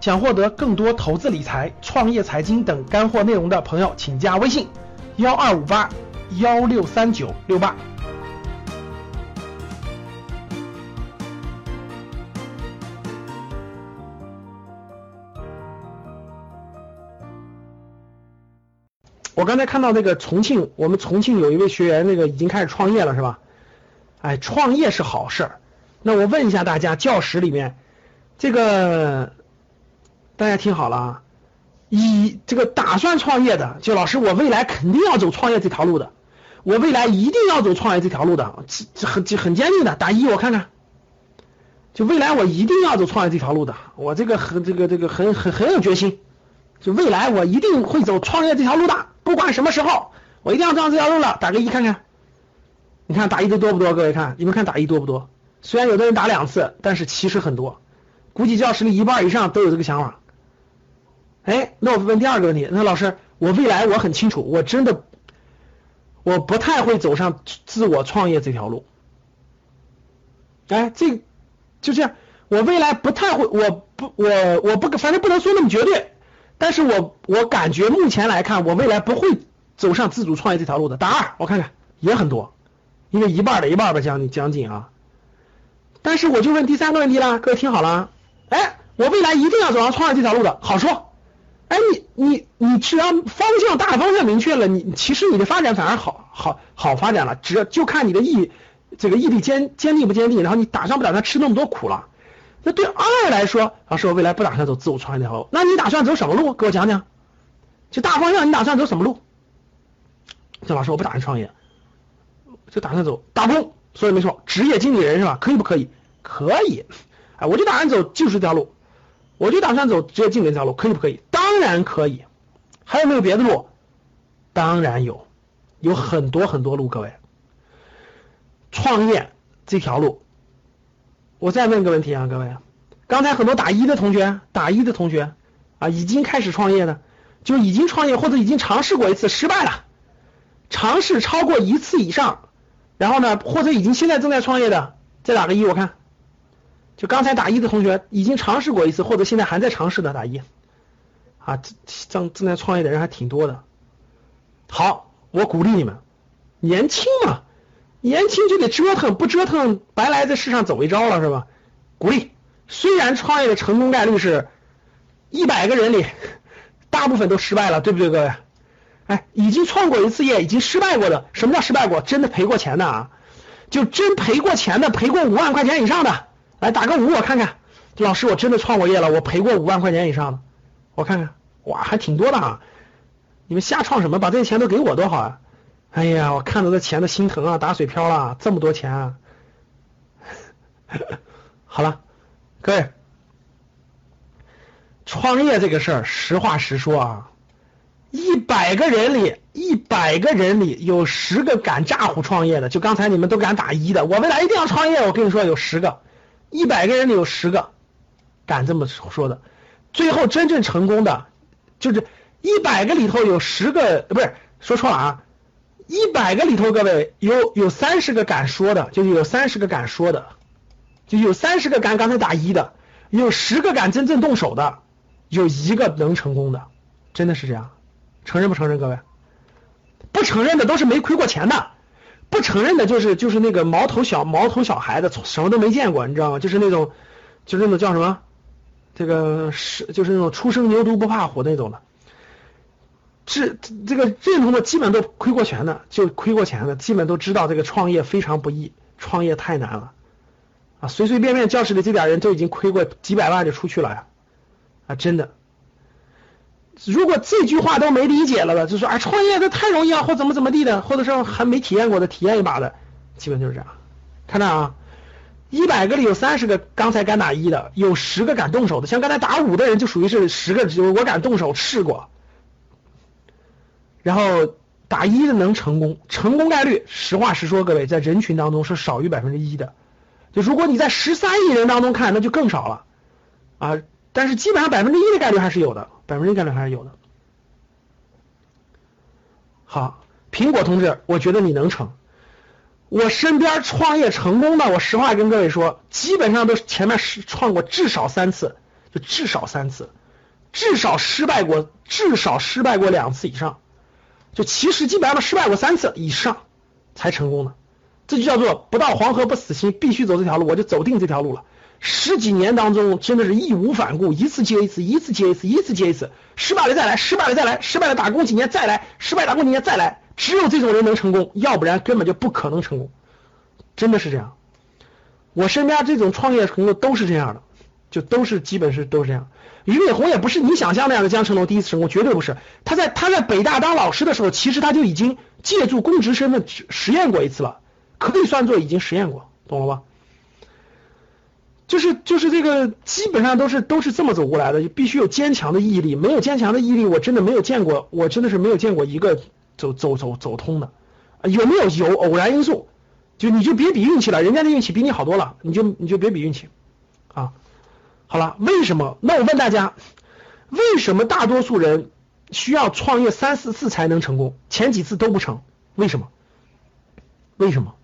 想获得更多投资理财、创业财经等干货内容的朋友，请加微信幺二五八幺六三九六八。我刚才看到那个重庆，我们重庆有一位学员，那个已经开始创业了，是吧？哎，创业是好事儿。那我问一下大家，教室里面这个大家听好了啊，以这个打算创业的，就老师，我未来肯定要走创业这条路的，我未来一定要走创业这条路的，这这很很坚定的，打一我看看。就未来我一定要走创业这条路的，我这个很这个这个很很很有决心，就未来我一定会走创业这条路的。不管什么时候，我一定要上这条路了。打个一看看，你看打一的多不多？各位看，你们看打一多不多？虽然有的人打两次，但是其实很多，估计教室里一半以上都有这个想法。哎，那我问第二个问题，那老师，我未来我很清楚，我真的我不太会走上自我创业这条路。哎，这就这样，我未来不太会，我不我我不反正不能说那么绝对。但是我我感觉目前来看，我未来不会走上自主创业这条路的。答二，我看看也很多，因为一半的一半吧，将近将近啊。但是我就问第三个问题了，各位听好了，哎，我未来一定要走上创业这条路的，好说。哎，你你你只要方向大方向明确了，你其实你的发展反而好好好发展了，只要就看你的毅这个毅力坚坚定不坚定，然后你打算不打算吃那么多苦了。那对二来说，老师，我未来不打算走自我创业这条路。那你打算走什么路？给我讲讲。就大方向，你打算走什么路？这老师，我不打算创业，就打算走打工。说的没错，职业经理人是吧？可以不可以？可以。哎，我就打算走技术这条路，我就打算走职业经理这条路，可以不可以？当然可以。还有没有别的路？当然有，有很多很多路。各位，创业这条路。我再问个问题啊，各位，刚才很多打一的同学，打一的同学啊，已经开始创业的，就已经创业或者已经尝试过一次失败了，尝试超过一次以上，然后呢，或者已经现在正在创业的，再打个一，我看，就刚才打一的同学已经尝试过一次，或者现在还在尝试的打一，啊，正正在创业的人还挺多的，好，我鼓励你们，年轻嘛。年轻就得折腾，不折腾白来这世上走一遭了，是吧？鼓励。虽然创业的成功概率是一百个人里，大部分都失败了，对不对，各位？哎，已经创过一次业，已经失败过的，什么叫失败过？真的赔过钱的啊？就真赔过钱的，赔过五万块钱以上的，来打个五，我看看。老师，我真的创过业了，我赔过五万块钱以上的，我看看。哇，还挺多的啊！你们瞎创什么？把这些钱都给我多好啊！哎呀，我看到这钱都心疼啊，打水漂了，这么多钱啊！好了，各位，创业这个事儿，实话实说啊，一百个人里，一百个人里有十个敢咋呼创业的，就刚才你们都敢打一的，我未来一定要创业，我跟你说有十个，一百个人里有十个敢这么说的，最后真正成功的，就是一百个里头有十个，不是说错了啊。一百个里头，各位有有三十个敢说的，就有三十个敢说的，就有三十个敢刚才打一的，有十个敢真正动手的，有一个能成功的，真的是这样，承认不承认？各位，不承认的都是没亏过钱的，不承认的就是就是那个毛头小毛头小孩子，什么都没见过，你知道吗？就是那种就是那种叫什么，这个是就是那种初生牛犊不怕虎那种的。是这个认同的，基本都亏过钱的，就亏过钱的，基本都知道这个创业非常不易，创业太难了啊！随随便便教室里这点人都已经亏过几百万就出去了呀啊！真的，如果这句话都没理解了的，就说啊创业这太容易啊，或怎么怎么地的，或者说还没体验过的，体验一把的，基本就是这样。看着啊，一百个里有三十个刚才敢打一的，有十个敢动手的，像刚才打五的人就属于是十个，就我敢动手试过。然后打一的能成功，成功概率，实话实说，各位在人群当中是少于百分之一的。就如果你在十三亿人当中看，那就更少了啊。但是基本上百分之一的概率还是有的，百分之一概率还是有的。好，苹果同志，我觉得你能成。我身边创业成功的，我实话跟各位说，基本上都前面是创过至少三次，就至少三次，至少失败过，至少失败过两次以上，就其实基本上失败过三次以上才成功的，这就叫做不到黄河不死心，必须走这条路，我就走定这条路了。十几年当中，真的是义无反顾，一次接一次，一次接一次，一次接一次，失败了再来，失败了再来，失败了打工几年再来，失败打工几年再来，只有这种人能成功，要不然根本就不可能成功，真的是这样。我身边这种创业成功都是这样的，就都是基本是都是这样。俞敏洪也不是你想象那样的江成龙第一次成功，绝对不是。他在他在北大当老师的时候，其实他就已经借助公职身份实验过一次了，可以算作已经实验过，懂了吧？就是就是这个，基本上都是都是这么走过来的，必须有坚强的毅力，没有坚强的毅力，我真的没有见过，我真的是没有见过一个走走走走通的，有没有有偶然因素？就你就别比运气了，人家的运气比你好多了，你就你就别比运气啊。好了，为什么？那我问大家，为什么大多数人需要创业三四次才能成功，前几次都不成？为什么？为什么？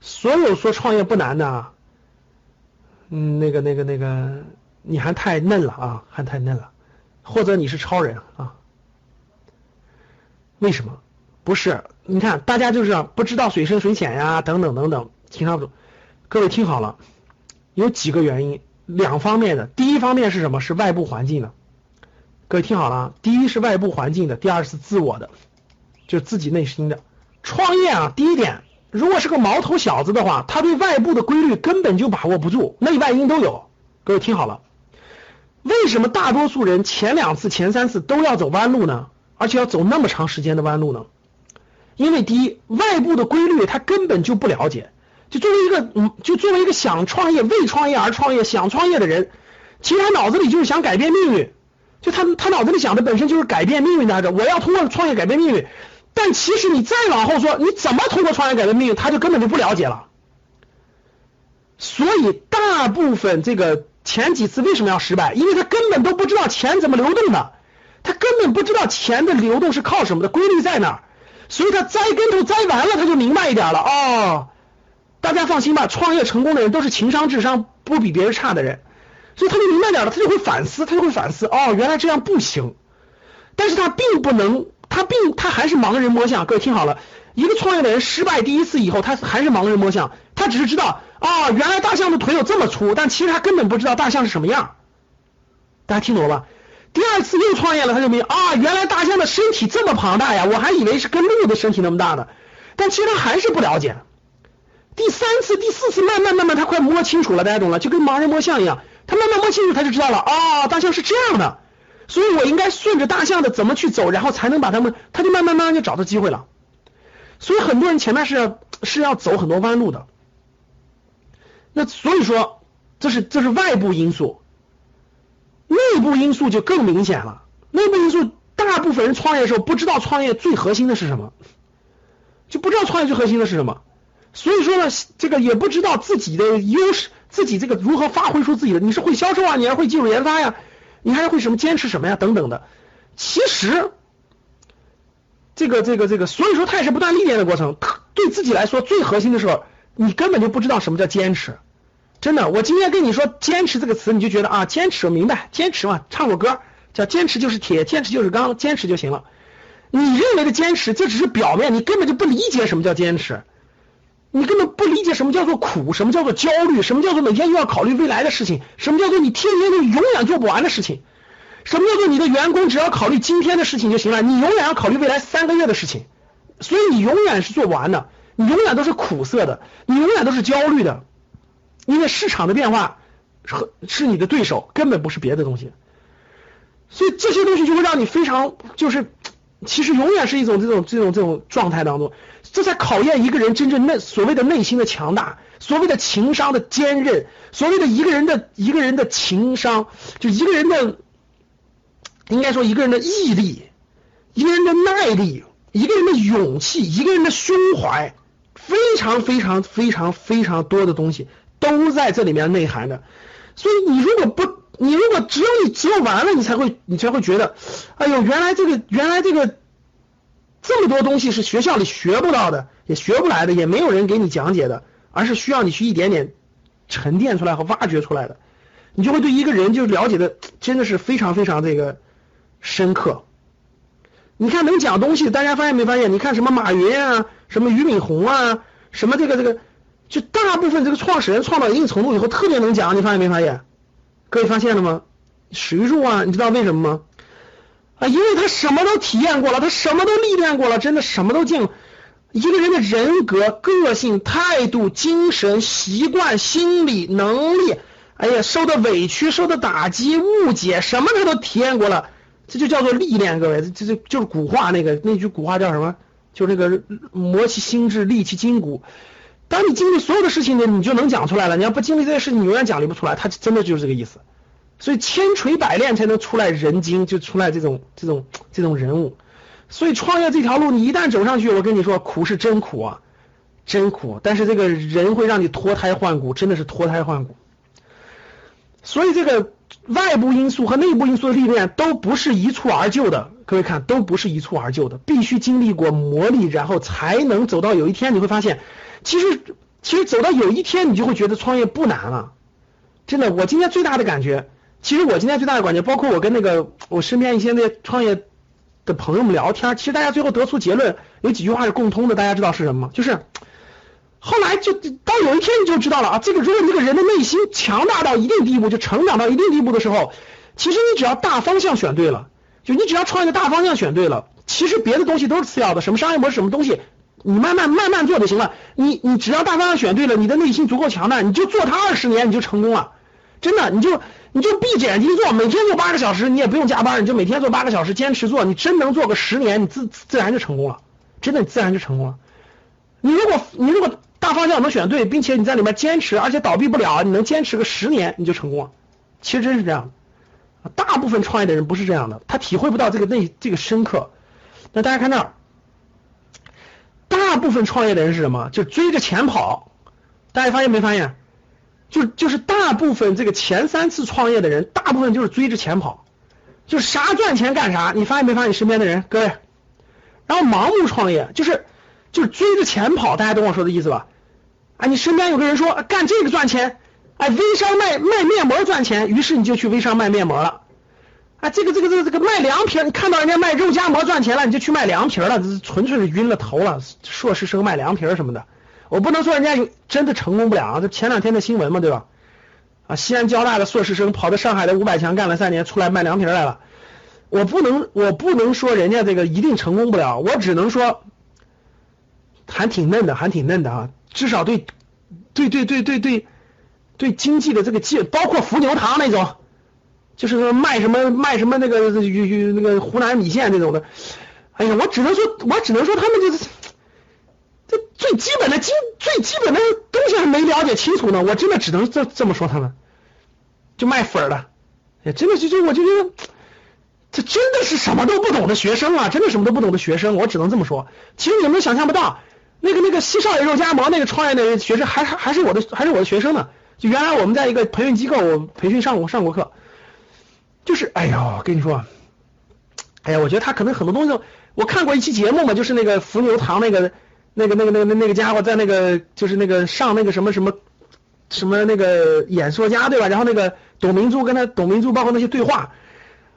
所有说创业不难的。嗯，那个、那个、那个，你还太嫩了啊，还太嫩了，或者你是超人啊？为什么？不是，你看大家就是不知道水深水浅呀，等等等等，听上不？各位听好了，有几个原因，两方面的。第一方面是什么？是外部环境的。各位听好了，第一是外部环境的，第二是自我的，就自己内心的。创业啊，第一点。如果是个毛头小子的话，他对外部的规律根本就把握不住，内外因都有。各位听好了，为什么大多数人前两次、前三次都要走弯路呢？而且要走那么长时间的弯路呢？因为第一，外部的规律他根本就不了解。就作为一个，嗯，就作为一个想创业、为创业而创业、想创业的人，其实他脑子里就是想改变命运。就他他脑子里想的本身就是改变命运来着。我要通过创业改变命运。但其实你再往后说，你怎么通过创业改变命运，他就根本就不了解了。所以大部分这个前几次为什么要失败？因为他根本都不知道钱怎么流动的，根本不知道钱的流动是靠什么的，规律在哪儿。所以他栽跟头栽完了，他就明白一点了。哦，大家放心吧，创业成功的人都是情商智商不比别人差的人，所以他就明白点了，他就会反思，他就会反思。哦，原来这样不行，但是他并不能。他并他还是盲人摸象，各位听好了，一个创业的人失败第一次以后，他还是盲人摸象，他只是知道啊，原来大象的腿有这么粗，但其实他根本不知道大象是什么样。大家听懂了吧？第二次又创业了，他就明啊，原来大象的身体这么庞大呀，我还以为是跟鹿的身体那么大呢，但其实他还是不了解。第三次、第四次，慢慢慢慢，他快摸清楚了，大家懂了，就跟盲人摸象一样，他慢慢摸清楚，他就知道了啊，大象是这样的。所以我应该顺着大象的怎么去走，然后才能把他们，他就慢慢慢慢就找到机会了。所以很多人前面是是要走很多弯路的。那所以说，这是这是外部因素，内部因素就更明显了。内部因素，大部分人创业的时候不知道创业最核心的是什么，就不知道创业最核心的是什么。所以说呢，这个也不知道自己的优势，自己这个如何发挥出自己的，你是会销售啊，你还会技术研发呀。你还会什么坚持什么呀？等等的，其实这个这个这个，所以说它也是不断历练的过程。对自己来说，最核心的时候，你根本就不知道什么叫坚持。真的，我今天跟你说“坚持”这个词，你就觉得啊，坚持，我明白，坚持嘛，唱过歌叫“坚持就是铁，坚持就是钢，坚持就行了”。你认为的坚持，这只是表面，你根本就不理解什么叫坚持。你根本不理解什么叫做苦，什么叫做焦虑，什么叫做每天又要考虑未来的事情，什么叫做你天天就永远做不完的事情，什么叫做你的员工只要考虑今天的事情就行了，你永远要考虑未来三个月的事情，所以你永远是做不完的，你永远都是苦涩的，你永远都是焦虑的，因为市场的变化和是你的对手，根本不是别的东西，所以这些东西就会让你非常就是。其实永远是一种这种这种这种状态当中，这在考验一个人真正内所谓的内心的强大，所谓的情商的坚韧，所谓的一个人的一个人的情商，就一个人的应该说一个人的毅力，一个人的耐力，一个人的勇气，一个人的胸怀，非常非常非常非常多的东西都在这里面内涵的。所以你如果不你如果只有你做完了，你才会你才会觉得，哎呦，原来这个原来这个这么多东西是学校里学不到的，也学不来的，也没有人给你讲解的，而是需要你去一点点沉淀出来和挖掘出来的。你就会对一个人就了解的真的是非常非常这个深刻。你看能讲东西，大家发现没发现？你看什么马云啊，什么俞敏洪啊，什么这个这个，就大部分这个创始人创到一定程度以后特别能讲，你发现没发现？各位发现了吗？史玉柱啊，你知道为什么吗？啊，因为他什么都体验过了，他什么都历练过了，真的什么都见。一个人的人格、个性、态度、精神、习惯、心理、能力。哎呀，受的委屈、受的打击、误解，什么他都体验过了，这就叫做历练。各位，这这就是古话那个那句古话叫什么？就那个磨其心智，利其筋骨。当你经历所有的事情呢，你就能讲出来了。你要不经历这些事情，你永远讲离不出来。他真的就是这个意思。所以千锤百炼才能出来人精，就出来这种这种这种人物。所以创业这条路，你一旦走上去，我跟你说，苦是真苦啊，真苦。但是这个人会让你脱胎换骨，真的是脱胎换骨。所以这个外部因素和内部因素的历练都不是一蹴而就的，各位看都不是一蹴而就的，必须经历过磨砺，然后才能走到有一天你会发现，其实其实走到有一天你就会觉得创业不难了，真的，我今天最大的感觉，其实我今天最大的感觉，包括我跟那个我身边一些那些创业的朋友们聊天，其实大家最后得出结论有几句话是共通的，大家知道是什么吗？就是。后来就到有一天你就知道了啊，这个如果这个人的内心强大到一定地步，就成长到一定地步的时候，其实你只要大方向选对了，就你只要创业的大方向选对了，其实别的东西都是次要的，什么商业模式什么东西，你慢慢慢慢做就行了。你你只要大方向选对了，你的内心足够强大，你就做它二十年你就成功了，真的，你就你就闭着眼睛做，每天做八个小时，你也不用加班，你就每天做八个小时，坚持做，你真能做个十年，你自自然就成功了，真的你自然就成功了。你如果你如果。大方向能选对，并且你在里面坚持，而且倒闭不了，你能坚持个十年，你就成功了。其实真是这样，大部分创业的人不是这样的，他体会不到这个内这个深刻。那大家看那儿，大部分创业的人是什么？就追着钱跑。大家发现没发现？就就是大部分这个前三次创业的人，大部分就是追着钱跑，就啥赚钱干啥。你发现没发现？你身边的人，各位，然后盲目创业就是。就是追着钱跑，大家懂我说的意思吧？啊，你身边有个人说干这个赚钱，哎，微商卖卖面膜赚钱，于是你就去微商卖面膜了。啊，这个这个这个这个卖凉皮，你看到人家卖肉夹馍赚钱了，你就去卖凉皮了，这是纯粹是晕了头了。硕士生卖凉皮什么的，我不能说人家有真的成功不了啊。这前两天的新闻嘛，对吧？啊，西安交大的硕士生跑到上海的五百强干了三年，出来卖凉皮来了。我不能我不能说人家这个一定成功不了，我只能说。还挺嫩的，还挺嫩的啊！至少对，对对对对对对经济的这个介，包括伏牛堂那种，就是卖什么卖什么那个那个湖南米线那种的。哎呀，我只能说，我只能说他们就是这最基本的基最基本的东西还没了解清楚呢。我真的只能这这么说他们，就卖粉的。哎，真的就就我就觉得，这真的是什么都不懂的学生啊！真的什么都不懂的学生，我只能这么说。其实你们想象不到。那个那个西少爷肉夹馍那个创业的学生还还还是我的还是我的学生呢，就原来我们在一个培训机构我培训上过上过课，就是哎呦，跟你说，哎呀，我觉得他可能很多东西，我看过一期节目嘛，就是那个伏牛堂那个那个那个那个那个家伙在那个就是那个上那个什么什么什么那个演说家对吧？然后那个董明珠跟他董明珠包括那些对话。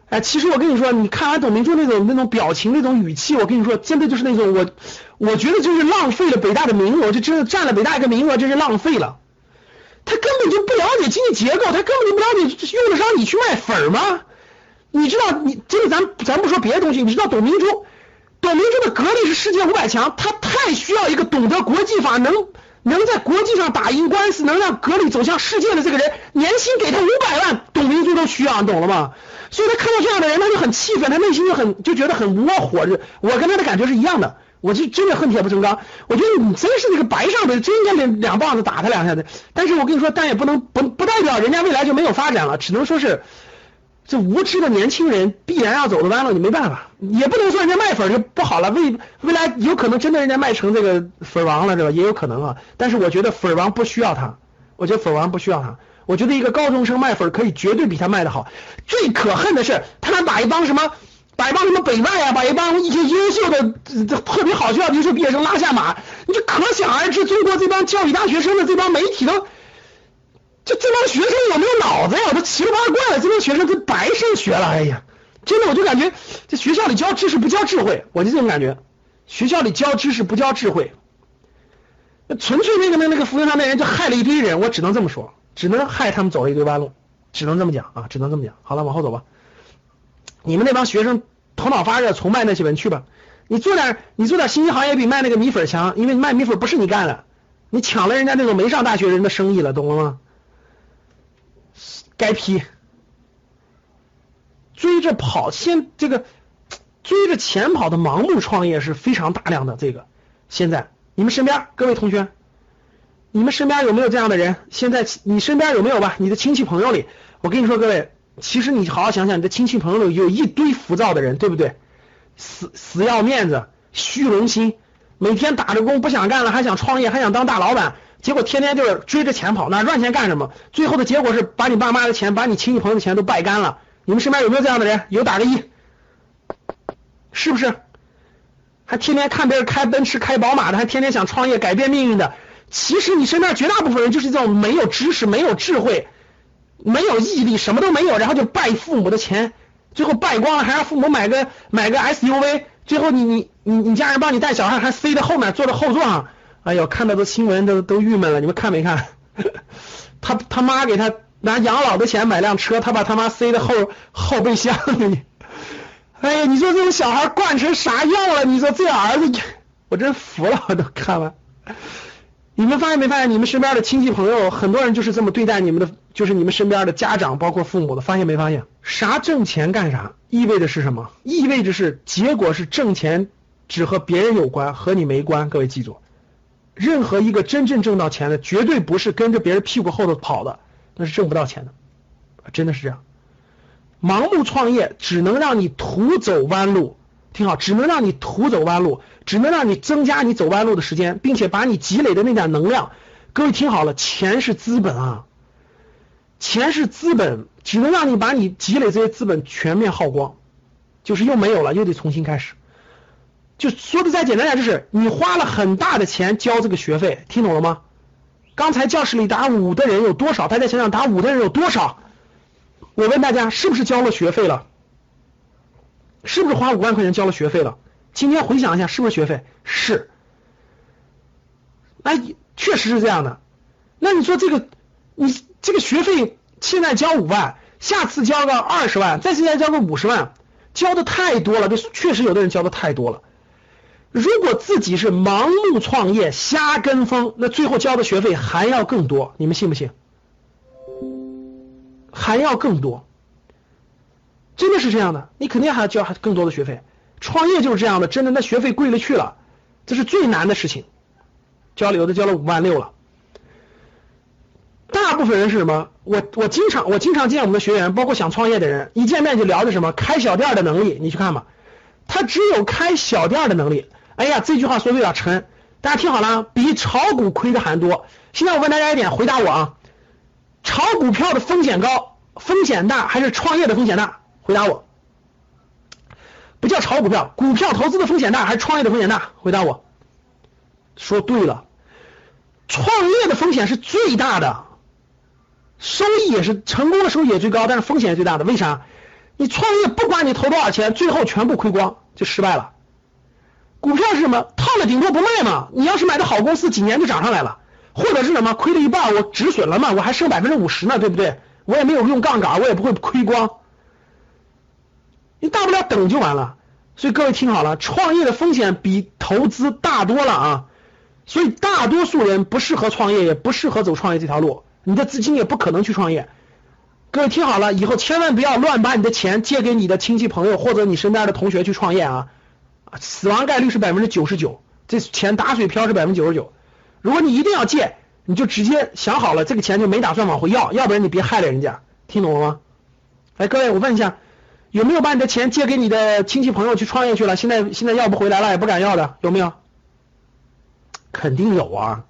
哎，其实我跟你说，你看完董明珠那种那种表情、那种语气，我跟你说，真的就是那种我，我觉得就是浪费了北大的名额，就真的占了北大一个名额，真是浪费了。他根本就不了解经济结构，他根本就不了解用得上你去卖粉吗？你知道，你这个咱咱不说别的东西，你知道董明珠，董明珠的格力是世界五百强，他太需要一个懂得国际法、能能在国际上打赢官司、能让格力走向世界的这个人，年薪给他五百万，董明珠都需要，你懂了吗？所以他看到这样的人，他就很气愤，他内心就很就觉得很窝火。我跟他的感觉是一样的，我就真的恨铁不成钢。我觉得你真是那个白上的，真应该两两棒子打他两下子。但是我跟你说，但也不能不不代表人家未来就没有发展了，只能说是这无知的年轻人必然要走的弯路，你没办法。也不能说人家卖粉就不好了，未未来有可能真的人家卖成这个粉王了，是吧？也有可能啊。但是我觉得粉王不需要他，我觉得粉王不需要他。我觉得一个高中生卖粉可以绝对比他卖的好。最可恨的是，他能把一帮什么，把一帮什么北外啊，把一帮一些优秀的、特别好学校优秀毕业生拉下马，你就可想而知，中国这帮教育大学生的这帮媒体都，这这帮学生有没有脑子呀？我都奇了八怪了，这帮学生都白上学了。哎呀，真的，我就感觉这学校里教知识不教智慧，我就这种感觉。学校里教知识不教智慧，纯粹那个那那个扶贫上面人就害了一堆人，我只能这么说，只能害他们走了一堆弯路，只能这么讲啊，只能这么讲。好了，往后走吧。你们那帮学生头脑发热，从卖那些文去吧。你做点你做点新兴行业比卖那个米粉强，因为卖米粉不是你干的，你抢了人家那种没上大学人的生意了，懂了吗？该批。追着跑，先这个追着钱跑的盲目创业是非常大量的。这个现在你们身边各位同学，你们身边有没有这样的人？现在你身边有没有吧？你的亲戚朋友里，我跟你说，各位。其实你好好想想，你的亲戚朋友里有一堆浮躁的人，对不对？死死要面子，虚荣心，每天打着工不想干了，还想创业，还想当大老板，结果天天就是追着钱跑，哪赚钱干什么？最后的结果是把你爸妈的钱，把你亲戚朋友的钱都败干了。你们身边有没有这样的人？有打个一，是不是？还天天看别人开奔驰、开宝马的，还天天想创业改变命运的。其实你身边绝大部分人就是这种没有知识、没有智慧。没有毅力，什么都没有，然后就败父母的钱，最后败光了，还让父母买个买个 SUV，最后你你你你家人帮你带小孩，还塞在后面坐在后座上，哎呦，看到的新闻都都郁闷了，你们看没看？他他妈给他拿养老的钱买辆车，他把他妈塞在后后备箱里，哎呀，你说这种小孩惯成啥样了？你说这儿子，我真服了，我都看完。你们发现没发现，你们身边的亲戚朋友，很多人就是这么对待你们的，就是你们身边的家长，包括父母的，发现没发现？啥挣钱干啥，意味着是什么？意味着是结果是挣钱只和别人有关，和你没关。各位记住，任何一个真正挣到钱的，绝对不是跟着别人屁股后头跑的，那是挣不到钱的，真的是这样。盲目创业只能让你徒走弯路。听好，只能让你徒走弯路，只能让你增加你走弯路的时间，并且把你积累的那点能量，各位听好了，钱是资本啊，钱是资本，只能让你把你积累这些资本全面耗光，就是又没有了，又得重新开始。就说的再简单点，就是你花了很大的钱交这个学费，听懂了吗？刚才教室里打五的人有多少？大家想想，打五的人有多少？我问大家，是不是交了学费了？是不是花五万块钱交了学费了？今天回想一下，是不是学费？是，哎，确实是这样的。那你说这个，你这个学费现在交五万，下次交个二十万，再现在交个五十万，交的太多了。这确实有的人交的太多了。如果自己是盲目创业、瞎跟风，那最后交的学费还要更多。你们信不信？还要更多。真的是这样的，你肯定还要交更多的学费。创业就是这样的，真的那学费贵了去了，这是最难的事情。交了有的交了五万六了。大部分人是什么？我我经常我经常见我们的学员，包括想创业的人，一见面就聊的什么开小店的能力。你去看吧，他只有开小店的能力。哎呀，这句话说的有点沉，大家听好了，比炒股亏的还多。现在我问大家一点，回答我啊，炒股票的风险高，风险大还是创业的风险大？回答我，不叫炒股票，股票投资的风险大还是创业的风险大？回答我，说对了，创业的风险是最大的，收益也是成功的收益也最高，但是风险也最大的。为啥？你创业不管你投多少钱，最后全部亏光就失败了。股票是什么？套了顶多不卖嘛。你要是买的好公司，几年就涨上来了，或者是什么亏了一半，我止损了嘛，我还剩百分之五十呢，对不对？我也没有用杠杆，我也不会亏光。你大不了等就完了，所以各位听好了，创业的风险比投资大多了啊，所以大多数人不适合创业，也不适合走创业这条路，你的资金也不可能去创业。各位听好了，以后千万不要乱把你的钱借给你的亲戚朋友或者你身边的同学去创业啊，死亡概率是百分之九十九，这钱打水漂是百分之九十九。如果你一定要借，你就直接想好了，这个钱就没打算往回要，要不然你别害了人家，听懂了吗？来，各位，我问一下。有没有把你的钱借给你的亲戚朋友去创业去了？现在现在要不回来了，也不敢要的，有没有？肯定有啊！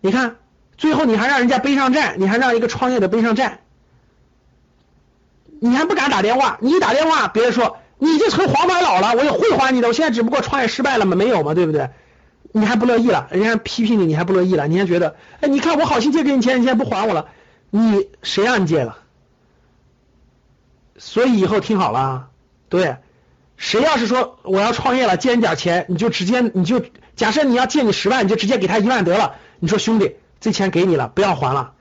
你看，最后你还让人家背上债，你还让一个创业的背上债，你还不敢打电话？你一打电话，别人说你就成黄白老了，我也会还你的。我现在只不过创业失败了嘛，没有嘛，对不对？你还不乐意了，人家批评你，你还不乐意了，你还觉得，哎，你看我好心借给你钱，你现在不还我了，你谁让你借了？所以以后听好了，对，谁要是说我要创业了，借你点钱，你就直接你就假设你要借你十万，你就直接给他一万得了。你说兄弟，这钱给你了，不要还了，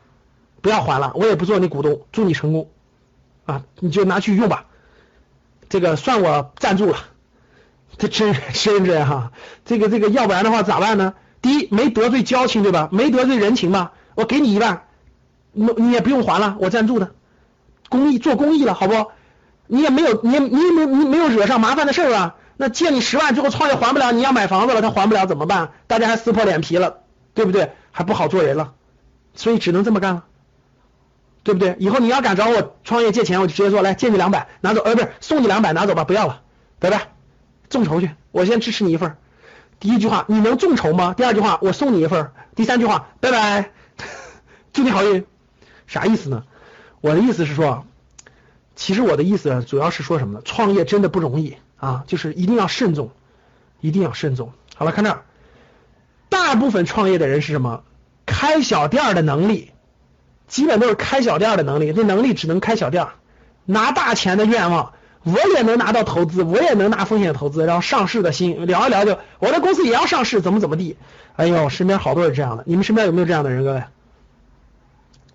不要还了，我也不做你股东，祝你成功啊，你就拿去用吧，这个算我赞助了。这真真真哈，这个这个，要不然的话咋办呢？第一，没得罪交情，对吧？没得罪人情吧？我给你一万，你你也不用还了，我赞助的，公益做公益了，好不？你也没有，你你没你没有惹上麻烦的事儿啊？那借你十万，最后创业还不了，你要买房子了，他还不了怎么办？大家还撕破脸皮了，对不对？还不好做人了，所以只能这么干了，对不对？以后你要敢找我创业借钱，我就直接说来借你两百，拿走，呃，不是送你两百，拿走吧，不要了，拜拜。众筹去，我先支持你一份。第一句话，你能众筹吗？第二句话，我送你一份。第三句话，拜拜，祝你好运。啥意思呢？我的意思是说，其实我的意思主要是说什么呢？创业真的不容易啊，就是一定要慎重，一定要慎重。好了，看这儿，大部分创业的人是什么？开小店的能力，基本都是开小店的能力，这能力只能开小店，拿大钱的愿望。我也能拿到投资，我也能拿风险投资，然后上市的心聊一聊就，我的公司也要上市，怎么怎么地？哎呦，身边好多人这样的，你们身边有没有这样的人，各位？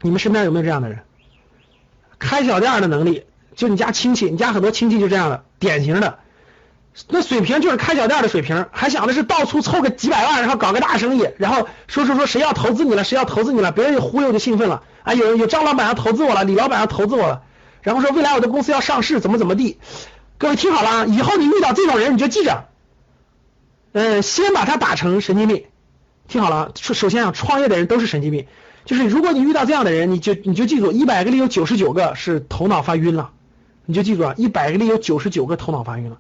你们身边有没有这样的人？开小店的能力，就你家亲戚，你家很多亲戚就这样的，典型的，那水平就是开小店的水平，还想的是到处凑个几百万，然后搞个大生意，然后说说说谁要投资你了，谁要投资你了，别人一忽悠就兴奋了，啊，有有张老板要投资我了，李老板要投资我了。然后说未来我的公司要上市，怎么怎么地？各位听好了啊，以后你遇到这种人，你就记着，嗯，先把他打成神经病。听好了，首首先啊，创业的人都是神经病，就是如果你遇到这样的人，你就你就记住，一百个里有九十九个是头脑发晕了，你就记住啊，一百个里有九十九个头脑发晕了，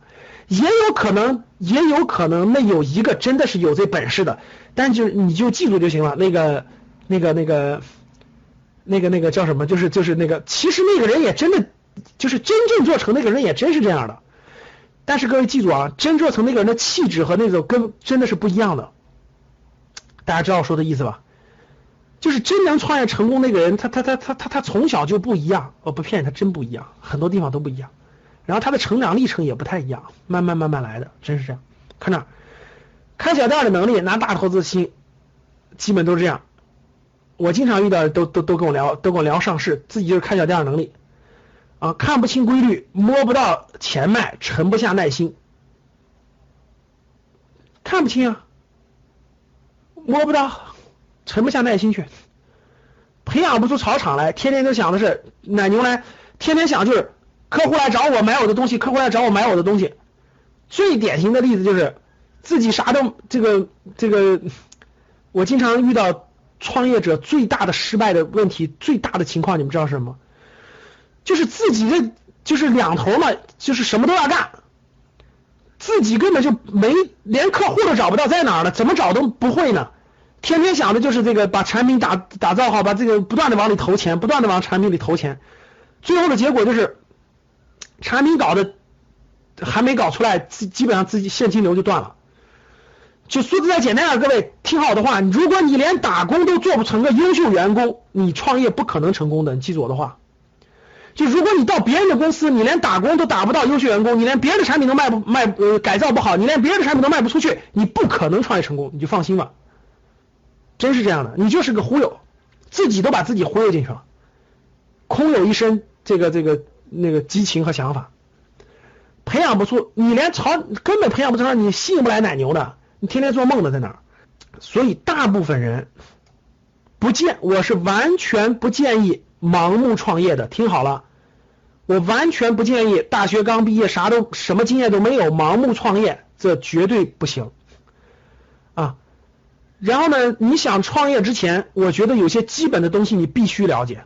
也有可能，也有可能那有一个真的是有这本事的，但就你就记住就行了，那个那个那个。那个那个叫什么？就是就是那个，其实那个人也真的，就是真正做成那个人也真是这样的。但是各位记住啊，真做成那个人的气质和那种跟真的是不一样的。大家知道我说的意思吧？就是真能创业成功那个人，他他他他他他从小就不一样。我不骗你，他真不一样，很多地方都不一样。然后他的成长历程也不太一样，慢慢慢慢来的，真是这样。看这，开小店的能力，拿大投资心，基本都是这样。我经常遇到都都都跟我聊，都跟我聊上市，自己就是开小店的能力啊，看不清规律，摸不到钱脉，沉不下耐心，看不清啊，摸不到，沉不下耐心去，培养不出草场来，天天都想的是奶牛来，天天想就是客户来找我买我的东西，客户来找我买我的东西，最典型的例子就是自己啥都这个这个，我经常遇到。创业者最大的失败的问题，最大的情况，你们知道是什么？就是自己的就是两头嘛，就是什么都要干，自己根本就没连客户都找不到在哪儿了，怎么找都不会呢？天天想的就是这个把产品打打造好，把这个不断的往里投钱，不断的往产品里投钱，最后的结果就是产品搞的还没搞出来，基基本上自己现金流就断了。就说的再简单点，各位听好的话，如果你连打工都做不成个优秀员工，你创业不可能成功的。你记住我的话，就如果你到别人的公司，你连打工都打不到优秀员工，你连别人的产品都卖不卖呃改造不好，你连别人的产品都卖不出去，你不可能创业成功。你就放心吧，真是这样的，你就是个忽悠，自己都把自己忽悠进去了，空有一身这个这个那个激情和想法，培养不出，你连朝根本培养不成，你吸引不来奶牛的。你天天做梦的在哪？所以大部分人不建，我是完全不建议盲目创业的。听好了，我完全不建议大学刚毕业啥都什么经验都没有盲目创业，这绝对不行。然后呢，你想创业之前，我觉得有些基本的东西你必须了解。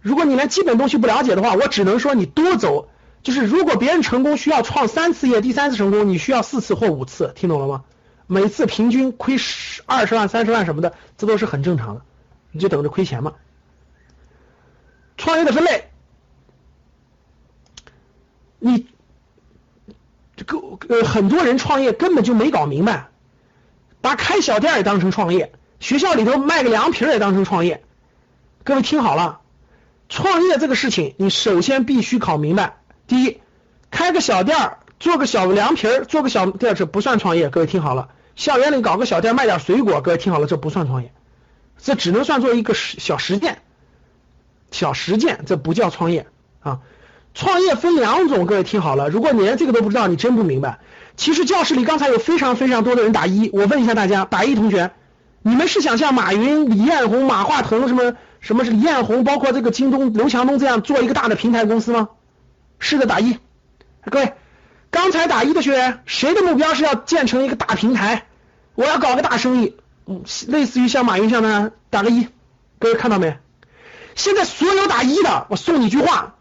如果你连基本东西不了解的话，我只能说你多走。就是如果别人成功需要创三次业，第三次成功你需要四次或五次，听懂了吗？每次平均亏十二十万、三十万什么的，这都是很正常的，你就等着亏钱嘛。创业的分类，你这个呃很多人创业根本就没搞明白，把开小店也当成创业，学校里头卖个凉皮也当成创业。各位听好了，创业这个事情，你首先必须搞明白。第一，开个小店做个小凉皮做个小店这不算创业。各位听好了，校园里搞个小店卖点水果，各位听好了，这不算创业，这只能算做一个小实践。小实践，这不叫创业啊！创业分两种，各位听好了。如果你连这个都不知道，你真不明白。其实教室里刚才有非常非常多的人打一，我问一下大家，打一同学，你们是想像马云、李彦宏、马化腾什么什么是李彦宏，包括这个京东刘强东这样做一个大的平台公司吗？是的，打一。各位，刚才打一的学员，谁的目标是要建成一个大平台？我要搞个大生意，嗯，类似于像马云这样的，打个一。各位看到没？现在所有打一的，我送你一句话，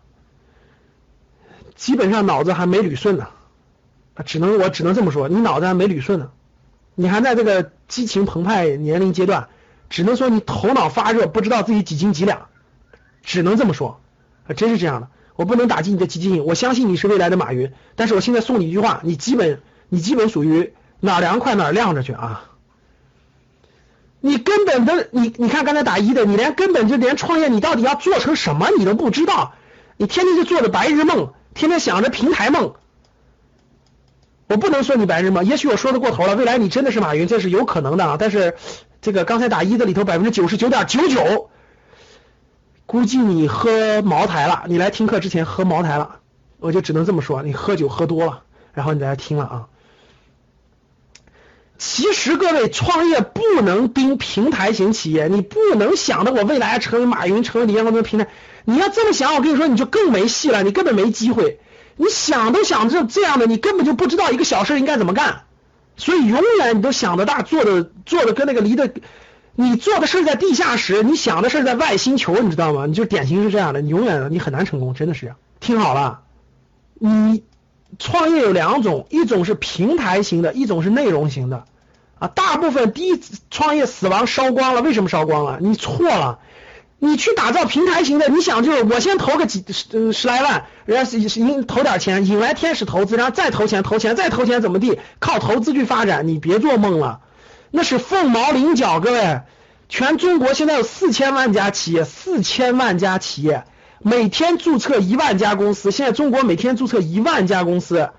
基本上脑子还没捋顺呢，只能我只能这么说，你脑子还没捋顺呢，你还在这个激情澎湃年龄阶段，只能说你头脑发热，不知道自己几斤几两，只能这么说，真是这样的，我不能打击你的积极性，我相信你是未来的马云，但是我现在送你一句话，你基本你基本属于哪凉快哪晾着去啊。你根本的，你你看刚才打一的，你连根本就连创业你到底要做成什么你都不知道，你天天就做着白日梦，天天想着平台梦。我不能说你白日梦，也许我说的过头了，未来你真的是马云，这是有可能的啊。但是这个刚才打一的里头百分之九十九点九九，估计你喝茅台了，你来听课之前喝茅台了，我就只能这么说，你喝酒喝多了，然后你来听了啊。其实各位创业不能盯平台型企业，你不能想着我未来成为马云、成为李彦宏的平台。你要这么想，我跟你说，你就更没戏了，你根本没机会。你想都想这这样的，你根本就不知道一个小事应该怎么干。所以永远你都想的大，做的做的跟那个离的，你做的事在地下室，你想的事在外星球，你知道吗？你就典型是这样的，你永远你很难成功，真的是。听好了，你。创业有两种，一种是平台型的，一种是内容型的啊。大部分第一创业死亡烧光了，为什么烧光了？你错了，你去打造平台型的，你想就是我先投个几十十来万，人家是引投点钱，引来天使投资，然后再投钱，投钱再投钱，怎么地？靠投资去发展，你别做梦了，那是凤毛麟角。各位，全中国现在有四千万家企业，四千万家企业。每天注册一万家公司，现在中国每天注册一万家公司，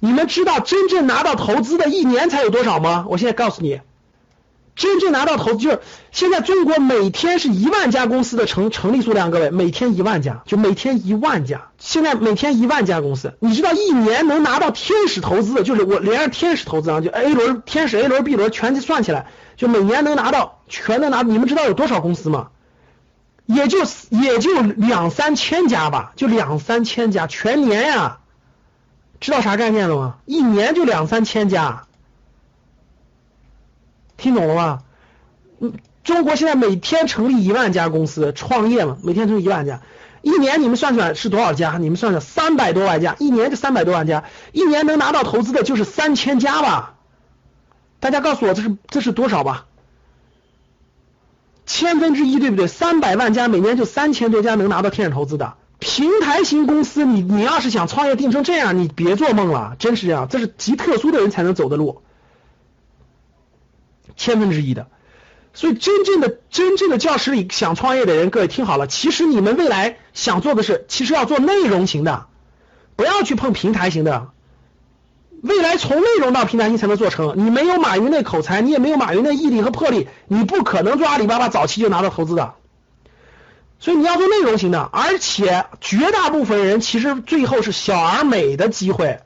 你们知道真正拿到投资的一年才有多少吗？我现在告诉你，真正拿到投资就是现在中国每天是一万家公司的成成立数量，各位每天一万家，就每天一万家，现在每天一万家公司，你知道一年能拿到天使投资，就是我连着天使投资啊，就 A 轮、天使 A 轮、B 轮全算起来，就每年能拿到全能拿，你们知道有多少公司吗？也就也就两三千家吧，就两三千家，全年呀，知道啥概念了吗？一年就两三千家，听懂了吗？嗯，中国现在每天成立一万家公司创业嘛，每天成立一万家，一年你们算算是多少家？你们算算三百多万家，一年就三百多万家，一年能拿到投资的就是三千家吧？大家告诉我这是这是多少吧？千分之一对不对？三百万家每年就三千多家能拿到天使投资的平台型公司，你你要是想创业定成这样，你别做梦了，真是这样，这是极特殊的人才能走的路，千分之一的。所以真正的真正的教室里想创业的人，各位听好了，其实你们未来想做的是，其实要做内容型的，不要去碰平台型的。未来从内容到平台，你才能做成。你没有马云那口才，你也没有马云那毅力和魄力，你不可能做阿里巴巴早期就拿到投资的。所以你要做内容型的，而且绝大部分人其实最后是小而美的机会，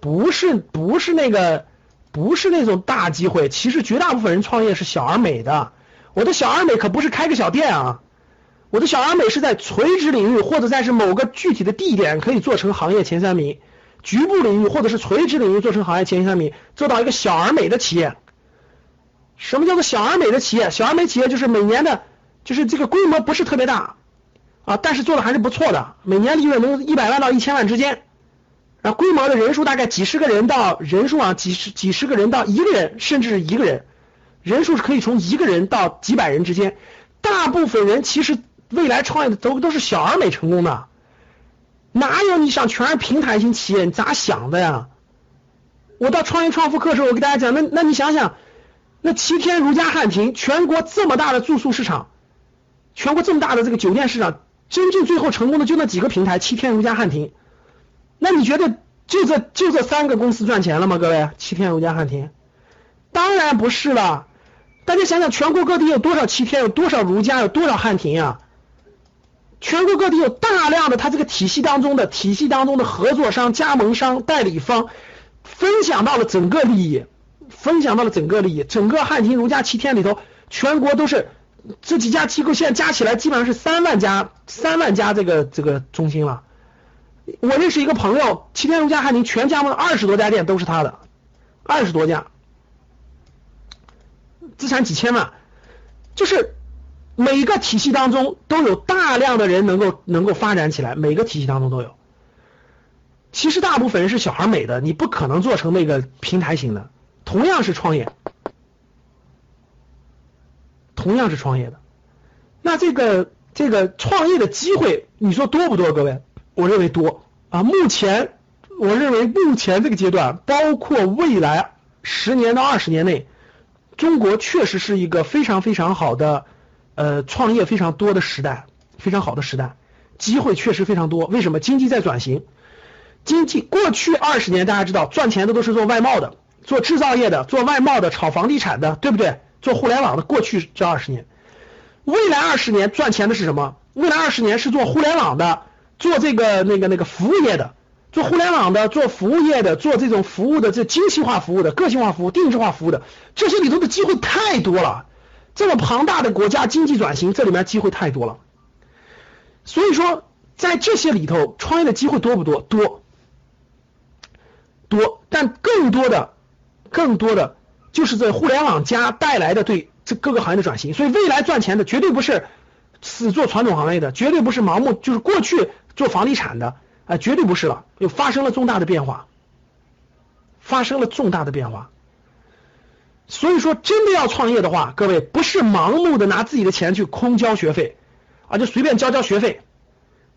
不是不是那个不是那种大机会。其实绝大部分人创业是小而美的。我的小而美可不是开个小店啊，我的小而美是在垂直领域或者在是某个具体的地点可以做成行业前三名。局部领域或者是垂直领域做成行业前三名，做到一个小而美的企业。什么叫做小而美的企业？小而美企业就是每年的，就是这个规模不是特别大啊，但是做的还是不错的，每年利润能一百万到一千万之间，然后规模的人数大概几十个人到人数啊几十几十个人到一个人，甚至是一个人，人数是可以从一个人到几百人之间。大部分人其实未来创业的都都是小而美成功的。哪有你想全是平台型企业？你咋想的呀？我到创业创富课的时候，我给大家讲，那那你想想，那七天如家汉庭，全国这么大的住宿市场，全国这么大的这个酒店市场，真正最后成功的就那几个平台，七天如家汉庭。那你觉得就这就这三个公司赚钱了吗？各位，七天如家汉庭，当然不是了。大家想想，全国各地有多少七天，有多少如家，有多少汉庭啊？全国各地有大量的他这个体系当中的体系当中的合作商、加盟商、代理方，分享到了整个利益，分享到了整个利益。整个汉庭如家七天里头，全国都是这几家机构，现在加起来基本上是三万家，三万家这个这个中心了。我认识一个朋友，齐天如家汉庭全加盟二十多家店都是他的，二十多家。资产几千万，就是每个体系当中都有大量的人能够能够发展起来，每个体系当中都有。其实大部分人是小孩美的，你不可能做成那个平台型的。同样是创业，同样是创业的，那这个这个创业的机会，你说多不多？各位，我认为多啊。目前我认为目前这个阶段，包括未来十年到二十年内。中国确实是一个非常非常好的，呃，创业非常多的时代，非常好的时代，机会确实非常多。为什么？经济在转型，经济过去二十年大家知道赚钱的都是做外贸的，做制造业的，做外贸的，炒房地产的，对不对？做互联网的。过去这二十年，未来二十年赚钱的是什么？未来二十年是做互联网的，做这个那个那个服务业的。做互联网的，做服务业的，做这种服务的，这精细化服务的、个性化服务、定制化服务的，这些里头的机会太多了。这么庞大的国家经济转型，这里面机会太多了。所以说，在这些里头，创业的机会多不多？多，多。但更多的、更多的，就是这互联网加带来的对这各个行业的转型。所以，未来赚钱的绝对不是死做传统行业的，绝对不是盲目就是过去做房地产的。啊，绝对不是了，又发生了重大的变化，发生了重大的变化。所以说，真的要创业的话，各位不是盲目的拿自己的钱去空交学费啊，就随便交交学费，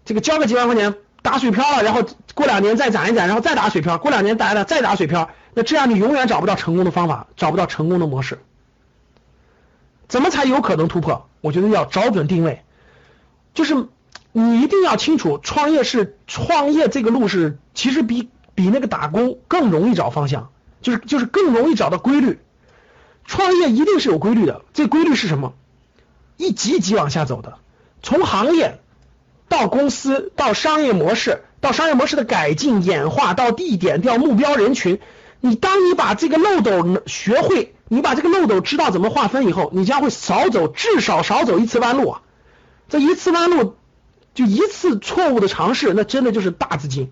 这个交个几万块钱打水漂了，然后过两年再攒一攒，然后再打水漂，过两年打了再打水漂，那这样你永远找不到成功的方法，找不到成功的模式。怎么才有可能突破？我觉得要找准定位，就是。你一定要清楚，创业是创业这个路是其实比比那个打工更容易找方向，就是就是更容易找到规律。创业一定是有规律的，这规律是什么？一级一级往下走的，从行业到公司到商业模式，到商业模式的改进演化，到地点到目标人群。你当你把这个漏斗学会，你把这个漏斗知道怎么划分以后，你将会少走至少少走一次弯路啊！这一次弯路。就一次错误的尝试，那真的就是大资金。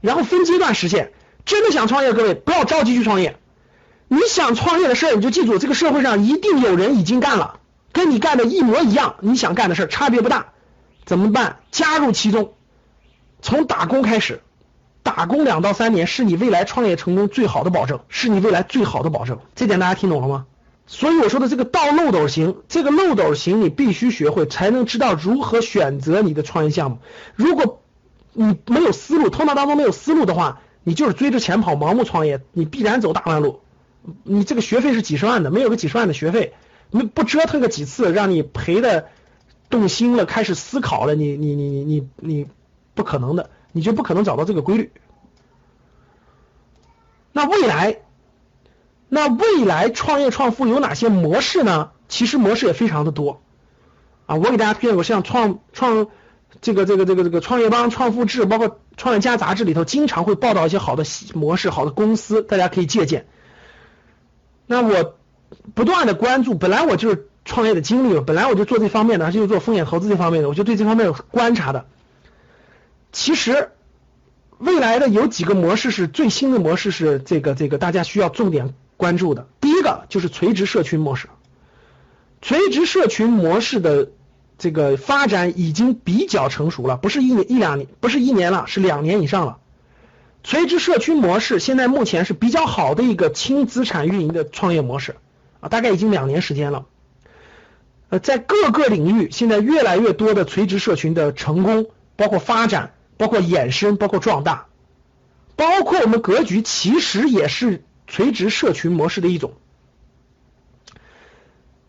然后分阶段实现。真的想创业，各位不要着急去创业。你想创业的事儿，你就记住，这个社会上一定有人已经干了，跟你干的一模一样。你想干的事儿差别不大，怎么办？加入其中，从打工开始，打工两到三年是你未来创业成功最好的保证，是你未来最好的保证。这点大家听懂了吗？所以我说的这个倒漏斗型，这个漏斗型你必须学会，才能知道如何选择你的创业项目。如果你没有思路，头脑当中没有思路的话，你就是追着钱跑，盲目创业，你必然走大弯路。你这个学费是几十万的，没有个几十万的学费，你不折腾个几次，让你赔的动心了，开始思考了，你你你你你你不可能的，你就不可能找到这个规律。那未来？那未来创业创富有哪些模式呢？其实模式也非常的多啊！我给大家推荐过，像创创这个这个这个这个创业邦、创富志，包括创业家杂志里头，经常会报道一些好的模式、好的公司，大家可以借鉴。那我不断的关注，本来我就是创业的经历，本来我就做这方面的，而且做风险投资这方面的，我就对这方面有观察的。其实未来的有几个模式是最新的模式，是这个这个大家需要重点。关注的第一个就是垂直社群模式，垂直社群模式的这个发展已经比较成熟了，不是一年一两年，不是一年了，是两年以上了。垂直社区模式现在目前是比较好的一个轻资产运营的创业模式啊，大概已经两年时间了。呃，在各个领域，现在越来越多的垂直社群的成功，包括发展，包括衍生，包括壮大，包括我们格局，其实也是。垂直社群模式的一种，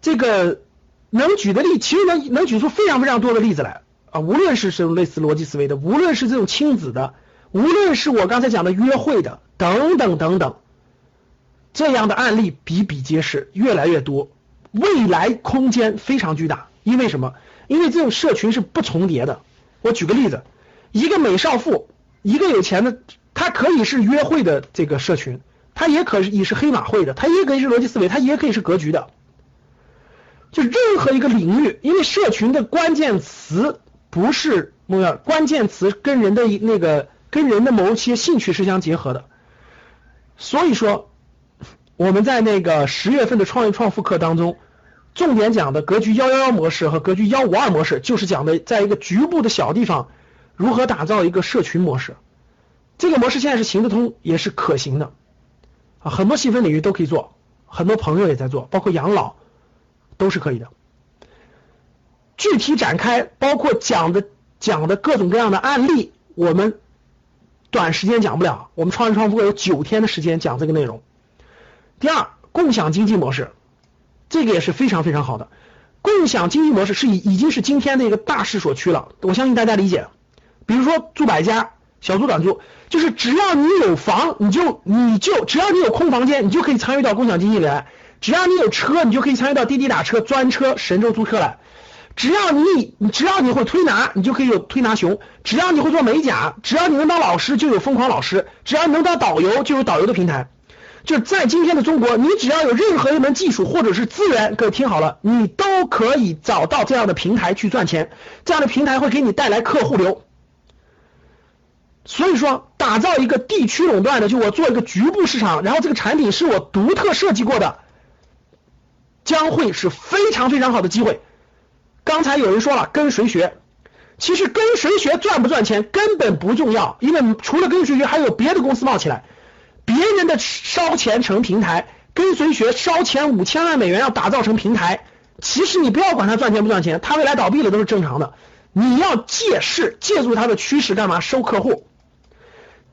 这个能举的例，其实能能举出非常非常多的例子来啊，无论是这种类似逻辑思维的，无论是这种亲子的，无论是我刚才讲的约会的，等等等等，这样的案例比比皆是，越来越多，未来空间非常巨大。因为什么？因为这种社群是不重叠的。我举个例子，一个美少妇，一个有钱的，他可以是约会的这个社群，他也可以是黑马会的，他也可以是逻辑思维，他也可以是格局的。就任何一个领域，因为社群的关键词不是目标，关键词跟人的那个跟人的某些兴趣是相结合的，所以说我们在那个十月份的创业创富课当中，重点讲的格局幺幺幺模式和格局幺五二模式，就是讲的在一个局部的小地方如何打造一个社群模式，这个模式现在是行得通，也是可行的啊，很多细分领域都可以做，很多朋友也在做，包括养老。都是可以的，具体展开，包括讲的讲的各种各样的案例，我们短时间讲不了，我们创业创富有九天的时间讲这个内容。第二，共享经济模式，这个也是非常非常好的。共享经济模式是已已经是今天的一个大势所趋了，我相信大家理解。比如说住百家，小租短租，就是只要你有房，你就你就只要你有空房间，你就可以参与到共享经济里来。只要你有车，你就可以参与到滴滴打车、专车、神州租车来。只要你，只要你会推拿，你就可以有推拿熊；只要你会做美甲，只要你能当老师，就有疯狂老师；只要你能当导游，就有导游的平台。就在今天的中国，你只要有任何一门技术或者是资源，各位听好了，你都可以找到这样的平台去赚钱。这样的平台会给你带来客户流。所以说，打造一个地区垄断的，就我做一个局部市场，然后这个产品是我独特设计过的。将会是非常非常好的机会。刚才有人说了跟谁学，其实跟谁学赚不赚钱根本不重要，因为除了跟谁学，还有别的公司冒起来，别人的烧钱成平台，跟随学烧钱五千万美元要打造成平台，其实你不要管它赚钱不赚钱，他未来倒闭了都是正常的。你要借势借助它的趋势干嘛？收客户，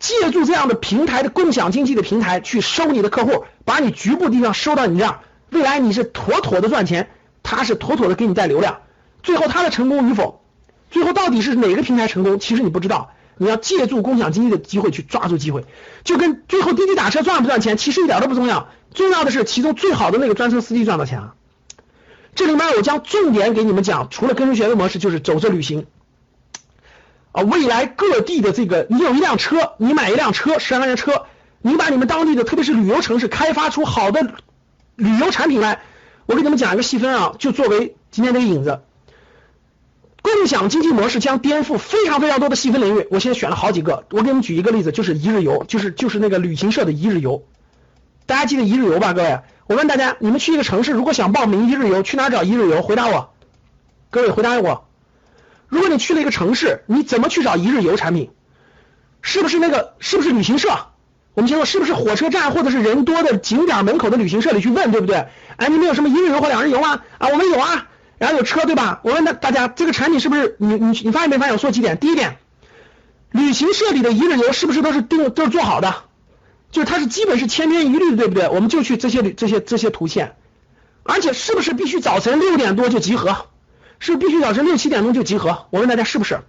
借助这样的平台的共享经济的平台去收你的客户，把你局部地方收到你这儿。未来你是妥妥的赚钱，他是妥妥的给你带流量，最后他的成功与否，最后到底是哪个平台成功，其实你不知道，你要借助共享经济的机会去抓住机会，就跟最后滴滴打车赚不赚钱，其实一点都不重要，重要的是其中最好的那个专车司机赚到钱啊。这里面我将重点给你们讲，除了跟随学的模式，就是走着旅行啊，未来各地的这个，你有一辆车，你买一辆车，十万元车，你把你们当地的特别是旅游城市开发出好的。旅游产品来，我给你们讲一个细分啊，就作为今天这个引子。共享经济模式将颠覆非常非常多的细分领域。我现在选了好几个，我给你们举一个例子，就是一日游，就是就是那个旅行社的一日游。大家记得一日游吧，各位？我问大家，你们去一个城市，如果想报名一日游，去哪找一日游？回答我，各位回答我。如果你去了一个城市，你怎么去找一日游产品？是不是那个？是不是旅行社？我们先说是不是火车站或者是人多的景点门口的旅行社里去问，对不对？哎，你们有什么一日游或两日游吗？啊，我们有啊，然后有车，对吧？我问大大家，这个产品是不是你你你发现没发现？我说几点？第一点，旅行社里的一日游是不是都是定都是做好的？就是它是基本是千篇一律的，对不对？我们就去这些这些这些图线，而且是不是必须早晨六点多就集合？是必须早晨六七点钟就集合？我问大家是不是？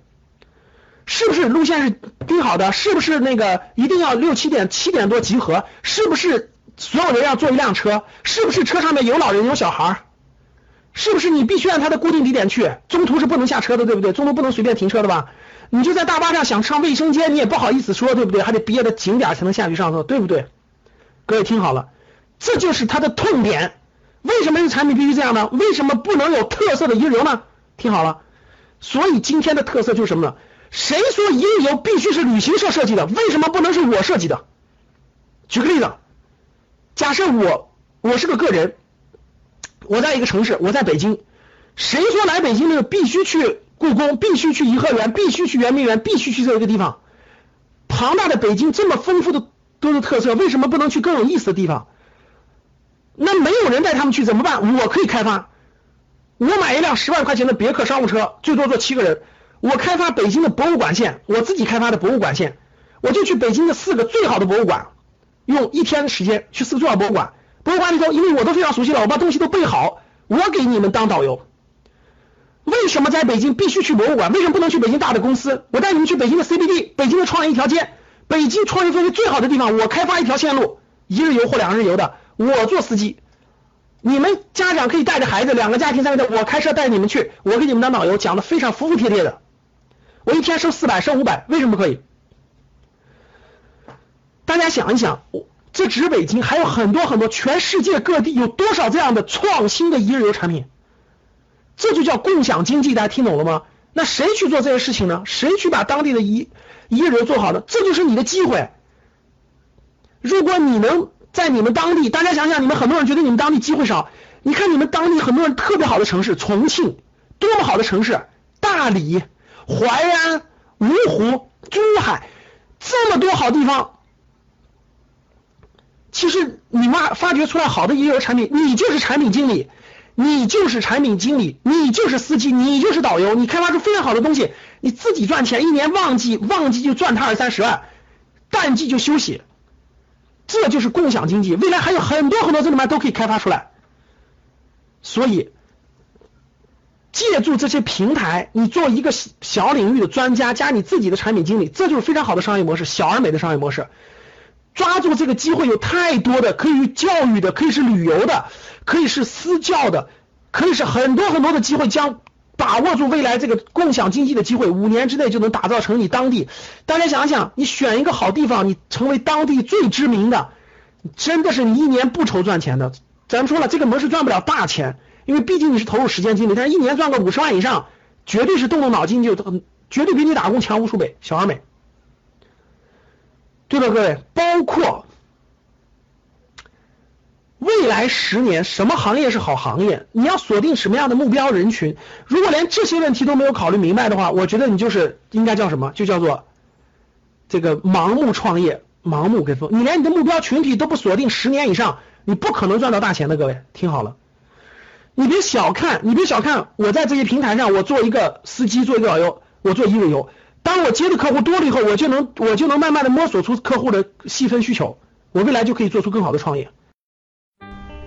是不是路线是定好的？是不是那个一定要六七点七点多集合？是不是所有人要坐一辆车？是不是车上面有老人有小孩？是不是你必须按他的固定地点去？中途是不能下车的，对不对？中途不能随便停车的吧？你就在大巴上想上卫生间，你也不好意思说，对不对？还得憋着景点才能下去上厕所，对不对？各位听好了，这就是他的痛点。为什么这个产品必须这样呢？为什么不能有特色的一日游呢？听好了，所以今天的特色就是什么呢？谁说一日游必须是旅行社设计的？为什么不能是我设计的？举个例子，假设我我是个个人，我在一个城市，我在北京，谁说来北京那个必须去故宫，必须去颐和园，必须去圆明园，必须去这一个地方？庞大的北京这么丰富的多的特色，为什么不能去更有意思的地方？那没有人带他们去怎么办？我可以开发，我买一辆十万块钱的别克商务车，最多坐七个人。我开发北京的博物馆线，我自己开发的博物馆线，我就去北京的四个最好的博物馆，用一天的时间去四个最好博物馆。博物馆里头，因为我都非常熟悉了，我把东西都备好，我给你们当导游。为什么在北京必须去博物馆？为什么不能去北京大的公司？我带你们去北京的 CBD，北京的创业一条街，北京创业氛围最好的地方，我开发一条线路，一日游或两日游的，我做司机。你们家长可以带着孩子，两个家庭三个，我开车带你们去，我给你们当导游，讲的非常服服帖帖的。我一天收四百，收五百，为什么不可以？大家想一想，这只是北京，还有很多很多，全世界各地有多少这样的创新的一日游产品？这就叫共享经济，大家听懂了吗？那谁去做这些事情呢？谁去把当地的一一日游做好的？这就是你的机会。如果你能在你们当地，大家想想，你们很多人觉得你们当地机会少，你看你们当地很多人特别好的城市，重庆多么好的城市，大理、淮安、芜湖、珠海，这么多好地方。其实你挖发掘出来好的一日游产品，你就是产品经理。你就是产品经理，你就是司机，你就是导游，你开发出非常好的东西，你自己赚钱，一年旺季旺季就赚他二三十万，淡季就休息，这就是共享经济。未来还有很多很多这里面都可以开发出来，所以借助这些平台，你做一个小领域的专家加你自己的产品经理，这就是非常好的商业模式，小而美的商业模式。抓住这个机会，有太多的可以教育的，可以是旅游的，可以是私教的，可以是很多很多的机会。将把握住未来这个共享经济的机会，五年之内就能打造成你当地。大家想想，你选一个好地方，你成为当地最知名的，真的是你一年不愁赚钱的。咱们说了，这个模式赚不了大钱，因为毕竟你是投入时间精力，但是一年赚个五十万以上，绝对是动动脑筋就绝对比你打工强无数倍。小而美。对吧，各位？包括未来十年，什么行业是好行业？你要锁定什么样的目标人群？如果连这些问题都没有考虑明白的话，我觉得你就是应该叫什么？就叫做这个盲目创业，盲目跟风。你连你的目标群体都不锁定十年以上，你不可能赚到大钱的。各位，听好了，你别小看，你别小看我在这些平台上，我做一个司机，做一个导游，我做一日游。当我接的客户多了以后，我就能我就能慢慢的摸索出客户的细分需求，我未来就可以做出更好的创业。